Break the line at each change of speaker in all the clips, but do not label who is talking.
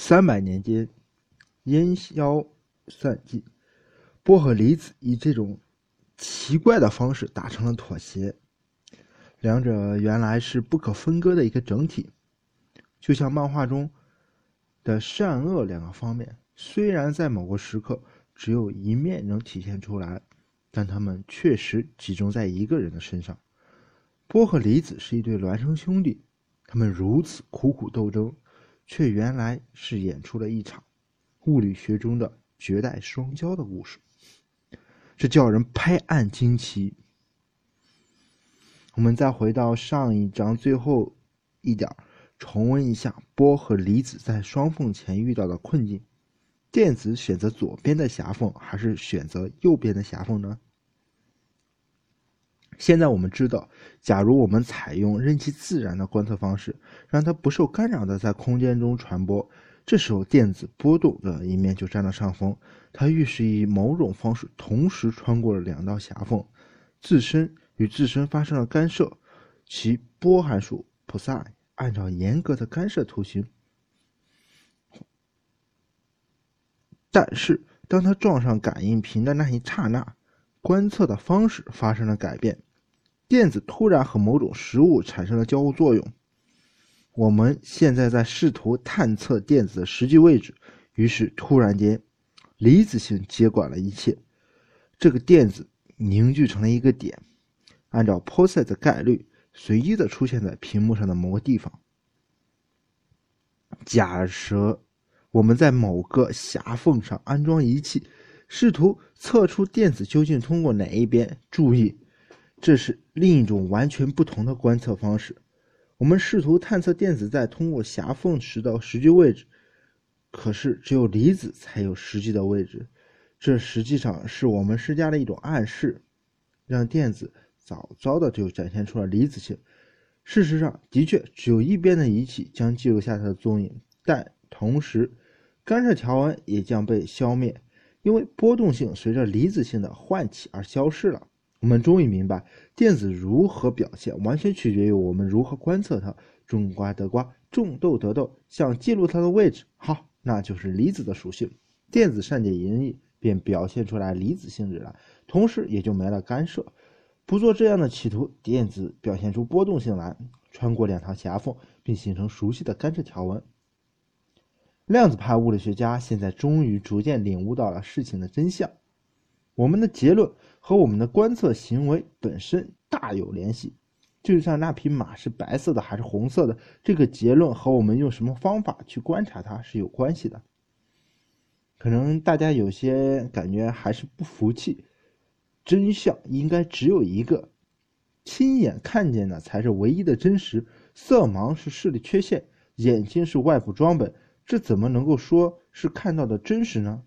三百年间，烟消散尽，波和离子以这种奇怪的方式达成了妥协。两者原来是不可分割的一个整体，就像漫画中的善恶两个方面，虽然在某个时刻只有一面能体现出来，但他们确实集中在一个人的身上。波和离子是一对孪生兄弟，他们如此苦苦斗争，却原来是演出了一场物理学中的绝代双骄的故事，这叫人拍案惊奇。我们再回到上一章最后一点，重温一下波和离子在双缝前遇到的困境：电子选择左边的狭缝，还是选择右边的狭缝呢？现在我们知道，假如我们采用任其自然的观测方式，让它不受干扰的在空间中传播，这时候电子波动的一面就占了上风。它预示以某种方式同时穿过了两道狭缝，自身。与自身发生了干涉，其波函数 psi 按照严格的干涉图形，但是当它撞上感应屏的那一刹那，观测的方式发生了改变，电子突然和某种实物产生了交互作用。我们现在在试图探测电子的实际位置，于是突然间，离子性接管了一切，这个电子凝聚成了一个点。按照 psi 的概率，随机的出现在屏幕上的某个地方。假设我们在某个狭缝上安装仪器，试图测出电子究竟通过哪一边。注意，这是另一种完全不同的观测方式。我们试图探测电子在通过狭缝时的实际位置，可是只有离子才有实际的位置。这实际上是我们施加的一种暗示，让电子。早早的就展现出了离子性。事实上，的确只有一边的仪器将记录下它的踪影，但同时，干涉条纹也将被消灭，因为波动性随着离子性的唤起而消失了。我们终于明白，电子如何表现，完全取决于我们如何观测它。种瓜得瓜，种豆得豆，想记录它的位置，好，那就是离子的属性。电子善解人意，便表现出来离子性质来，同时也就没了干涉。不做这样的企图，电子表现出波动性来，穿过两条狭缝，并形成熟悉的干涉条纹。量子派物理学家现在终于逐渐领悟到了事情的真相。我们的结论和我们的观测行为本身大有联系。就像那匹马是白色的还是红色的，这个结论和我们用什么方法去观察它是有关系的。可能大家有些感觉还是不服气。真相应该只有一个，亲眼看见的才是唯一的真实。色盲是视力缺陷，眼睛是外部装本，这怎么能够说是看到的真实呢？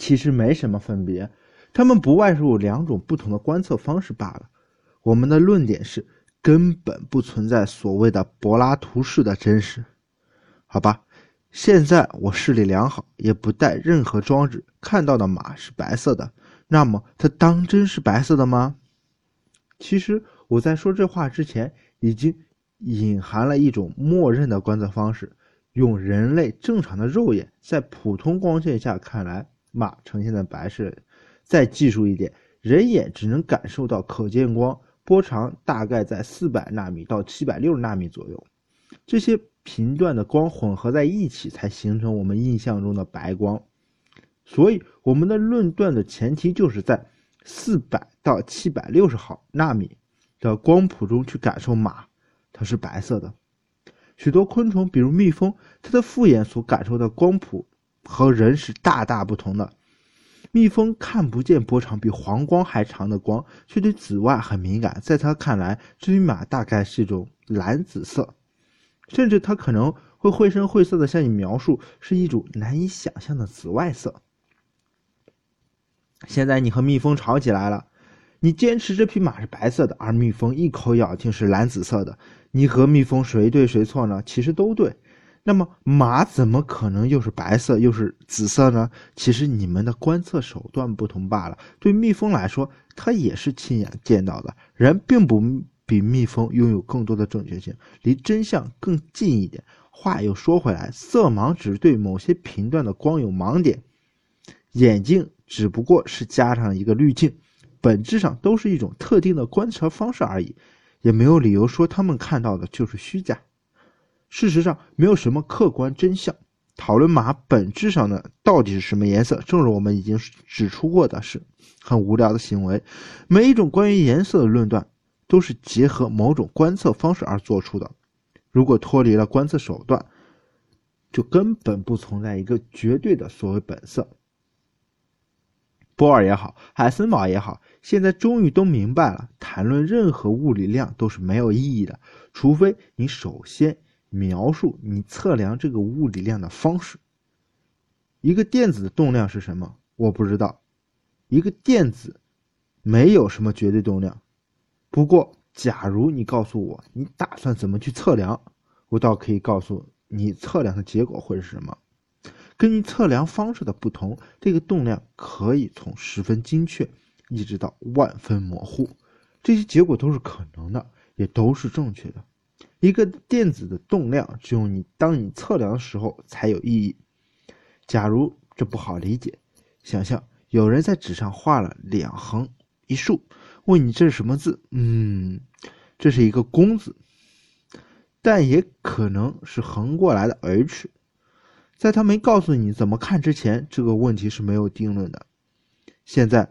其实没什么分别，它们不外乎两种不同的观测方式罢了。我们的论点是，根本不存在所谓的柏拉图式的真实，好吧？现在我视力良好，也不带任何装置，看到的马是白色的。那么它当真是白色的吗？其实我在说这话之前，已经隐含了一种默认的观测方式：用人类正常的肉眼，在普通光线下看来，马呈现的白是。再技术一点，人眼只能感受到可见光，波长大概在四百纳米到七百六十纳米左右。这些频段的光混合在一起，才形成我们印象中的白光。所以，我们的论断的前提就是在四百到七百六十毫纳米的光谱中去感受马，它是白色的。许多昆虫，比如蜜蜂，它的复眼所感受的光谱和人是大大不同的。蜜蜂看不见波长比黄光还长的光，却对紫外很敏感。在它看来，这匹马大概是一种蓝紫色，甚至它可能会绘声绘色的向你描述是一种难以想象的紫外色。现在你和蜜蜂吵起来了，你坚持这匹马是白色的，而蜜蜂一口咬定是蓝紫色的。你和蜜蜂谁对谁错呢？其实都对。那么马怎么可能又是白色又是紫色呢？其实你们的观测手段不同罢了。对蜜蜂来说，它也是亲眼见到的。人并不比蜜蜂拥有更多的正确性，离真相更近一点。话又说回来，色盲只是对某些频段的光有盲点，眼镜只不过是加上一个滤镜，本质上都是一种特定的观察方式而已，也没有理由说他们看到的就是虚假。事实上，没有什么客观真相。讨论马本质上呢到底是什么颜色，正如我们已经指出过的是很无聊的行为。每一种关于颜色的论断，都是结合某种观测方式而做出的。如果脱离了观测手段，就根本不存在一个绝对的所谓本色。波尔也好，海森堡也好，现在终于都明白了，谈论任何物理量都是没有意义的，除非你首先描述你测量这个物理量的方式。一个电子的动量是什么？我不知道。一个电子没有什么绝对动量。不过，假如你告诉我你打算怎么去测量，我倒可以告诉你测量的结果会是什么。根据测量方式的不同，这个动量可以从十分精确一直到万分模糊，这些结果都是可能的，也都是正确的。一个电子的动量只有你当你测量的时候才有意义。假如这不好理解，想象有人在纸上画了两横一竖，问你这是什么字？嗯，这是一个工字，但也可能是横过来的 H。在他没告诉你怎么看之前，这个问题是没有定论的。现在，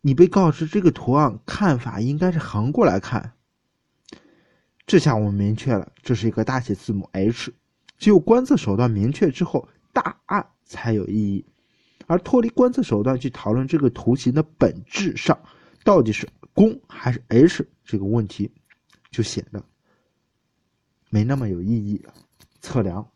你被告知这个图案看法应该是横过来看，这下我们明确了，这是一个大写字母 H。只有观测手段明确之后，答案才有意义。而脱离观测手段去讨论这个图形的本质上到底是公还是 H 这个问题，就显得没那么有意义了。测量。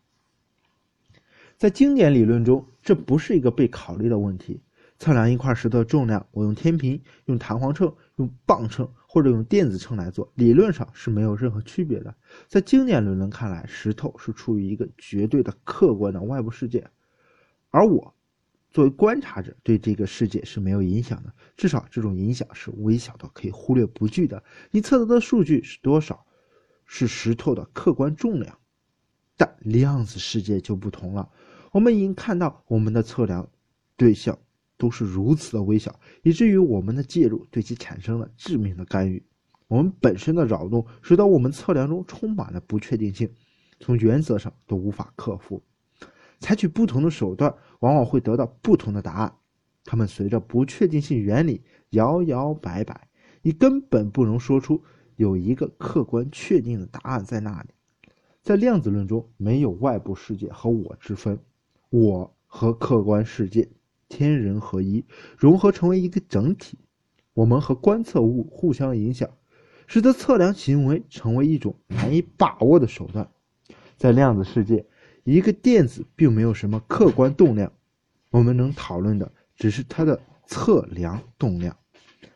在经典理论中，这不是一个被考虑的问题。测量一块石头重量，我用天平、用弹簧秤、用磅秤或者用电子秤来做，理论上是没有任何区别的。在经典理论看来，石头是处于一个绝对的客观的外部世界，而我作为观察者对这个世界是没有影响的，至少这种影响是微小到可以忽略不计的。你测得的数据是多少？是石头的客观重量，但量子世界就不同了。我们已经看到，我们的测量对象都是如此的微小，以至于我们的介入对其产生了致命的干预。我们本身的扰动使得我们测量中充满了不确定性，从原则上都无法克服。采取不同的手段，往往会得到不同的答案。它们随着不确定性原理摇摇摆摆，你根本不能说出有一个客观确定的答案在那里。在量子论中，没有外部世界和我之分。我和客观世界天人合一，融合成为一个整体。我们和观测物互相影响，使得测量行为成为一种难以把握的手段。在量子世界，一个电子并没有什么客观动量，我们能讨论的只是它的测量动量，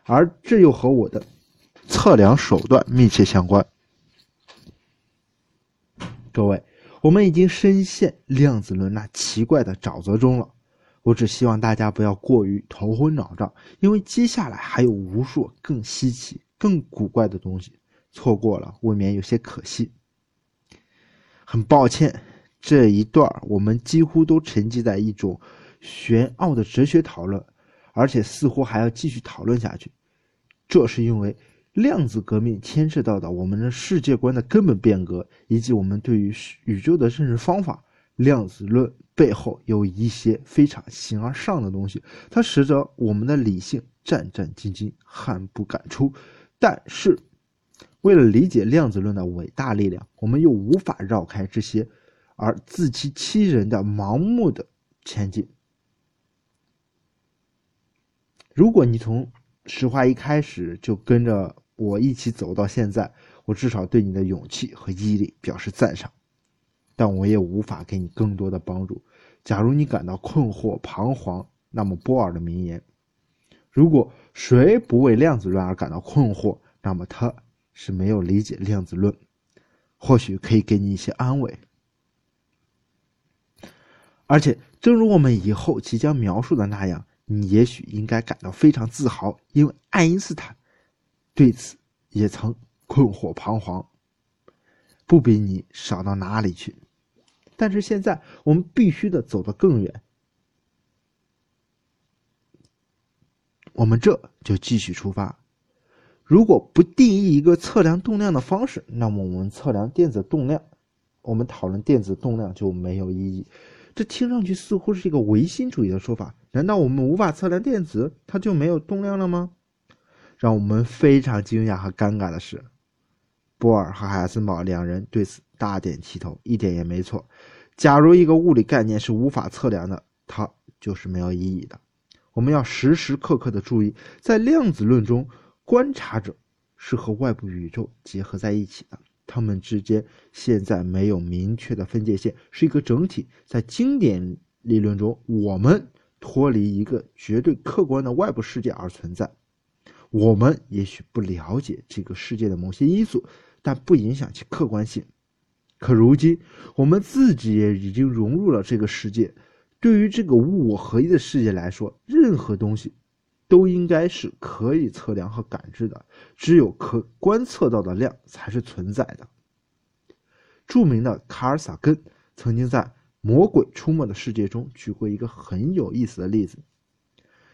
而这又和我的测量手段密切相关。各位。我们已经深陷量子论那奇怪的沼泽中了。我只希望大家不要过于头昏脑胀，因为接下来还有无数更稀奇、更古怪的东西，错过了未免有些可惜。很抱歉，这一段我们几乎都沉浸在一种玄奥的哲学讨论，而且似乎还要继续讨论下去。这是因为。量子革命牵涉到的我们的世界观的根本变革，以及我们对于宇宙的认识方法。量子论背后有一些非常形而上的东西，它使得我们的理性战战兢兢、汗不敢出。但是，为了理解量子论的伟大力量，我们又无法绕开这些而自欺欺人的盲目的前进。如果你从实话一开始就跟着。我一起走到现在，我至少对你的勇气和毅力表示赞赏，但我也无法给你更多的帮助。假如你感到困惑、彷徨，那么波尔的名言：“如果谁不为量子论而感到困惑，那么他是没有理解量子论。”或许可以给你一些安慰。而且，正如我们以后即将描述的那样，你也许应该感到非常自豪，因为爱因斯坦。对此也曾困惑彷徨，不比你少到哪里去。但是现在我们必须得走得更远。我们这就继续出发。如果不定义一个测量动量的方式，那么我们测量电子动量，我们讨论电子动量就没有意义。这听上去似乎是一个唯心主义的说法。难道我们无法测量电子，它就没有动量了吗？让我们非常惊讶和尴尬的是，波尔和海森堡两人对此大点齐头，一点也没错。假如一个物理概念是无法测量的，它就是没有意义的。我们要时时刻刻的注意，在量子论中，观察者是和外部宇宙结合在一起的。它们之间现在没有明确的分界线，是一个整体。在经典理论中，我们脱离一个绝对客观的外部世界而存在。我们也许不了解这个世界的某些因素，但不影响其客观性。可如今，我们自己也已经融入了这个世界。对于这个物我合一的世界来说，任何东西。都应该是可以测量和感知的，只有可观测到的量才是存在的。著名的卡尔萨根曾经在《魔鬼出没的世界》中举过一个很有意思的例子，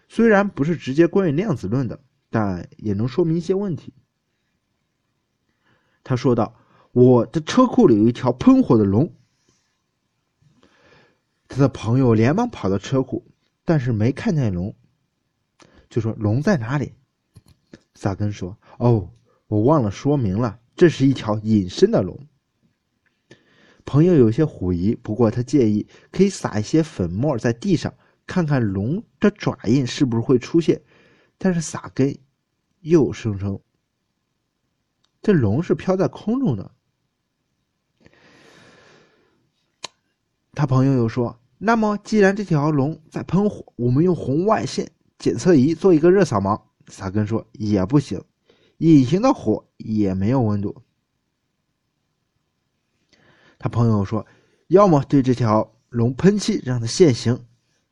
虽然不是直接关于量子论的，但也能说明一些问题。他说道：“我的车库里有一条喷火的龙。”他的朋友连忙跑到车库，但是没看见龙。就说龙在哪里？萨根说：“哦，我忘了说明了，这是一条隐身的龙。”朋友有些狐疑，不过他建议可以撒一些粉末在地上，看看龙的爪印是不是会出现。但是萨根又声称，这龙是飘在空中的。他朋友又说：“那么，既然这条龙在喷火，我们用红外线。”检测仪做一个热扫盲，萨根说也不行，隐形的火也没有温度。他朋友说，要么对这条龙喷气让它现形，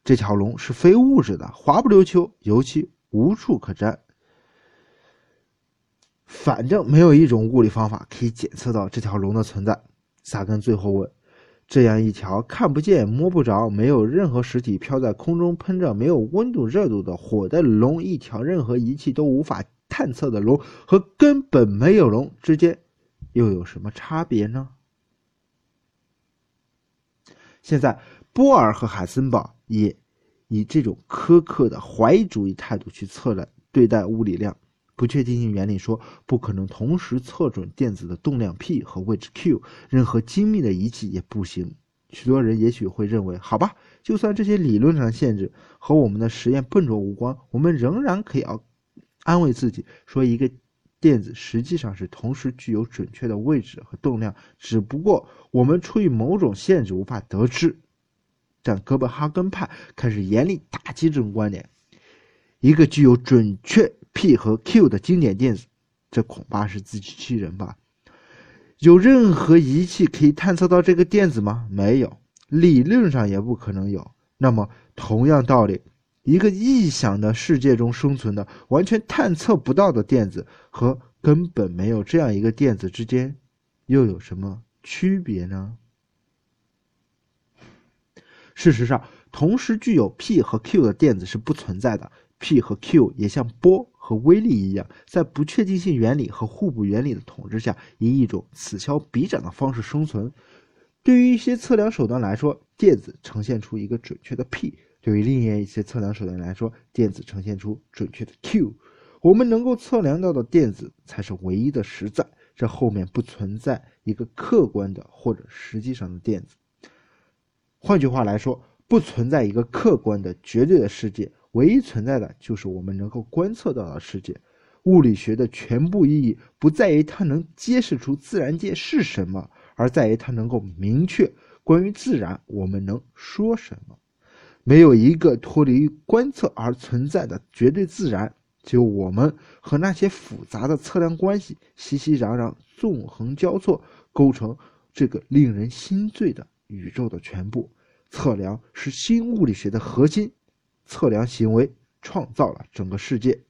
这条龙是非物质的，滑不溜秋，油漆无处可沾。反正没有一种物理方法可以检测到这条龙的存在。萨根最后问。这样一条看不见、摸不着、没有任何实体、飘在空中、喷着没有温度、热度的火的龙，一条任何仪器都无法探测的龙，和根本没有龙之间又有什么差别呢？现在，波尔和海森堡也以这种苛刻的怀疑主义态度去测量对待物理量。不确定性原理说不可能同时测准电子的动量 p 和位置 q，任何精密的仪器也不行。许多人也许会认为，好吧，就算这些理论上限制和我们的实验笨拙无关，我们仍然可以要安慰自己说，一个电子实际上是同时具有准确的位置和动量，只不过我们出于某种限制无法得知。但哥本哈根派开始严厉打击这种观点，一个具有准确。P 和 Q 的经典电子，这恐怕是自欺欺人吧？有任何仪器可以探测到这个电子吗？没有，理论上也不可能有。那么，同样道理，一个臆想的世界中生存的、完全探测不到的电子和根本没有这样一个电子之间，又有什么区别呢？事实上，同时具有 P 和 Q 的电子是不存在的。P 和 Q 也像波和微粒一样，在不确定性原理和互补原理的统治下，以一种此消彼长的方式生存。对于一些测量手段来说，电子呈现出一个准确的 P；对于另一些测量手段来说，电子呈现出准确的 Q。我们能够测量到的电子才是唯一的实在，这后面不存在一个客观的或者实际上的电子。换句话来说，不存在一个客观的绝对的世界。唯一存在的就是我们能够观测到的世界。物理学的全部意义不在于它能揭示出自然界是什么，而在于它能够明确关于自然我们能说什么。没有一个脱离观测而存在的绝对自然，只有我们和那些复杂的测量关系熙熙攘攘、纵横交错，构成这个令人心醉的宇宙的全部。测量是新物理学的核心。测量行为创造了整个世界。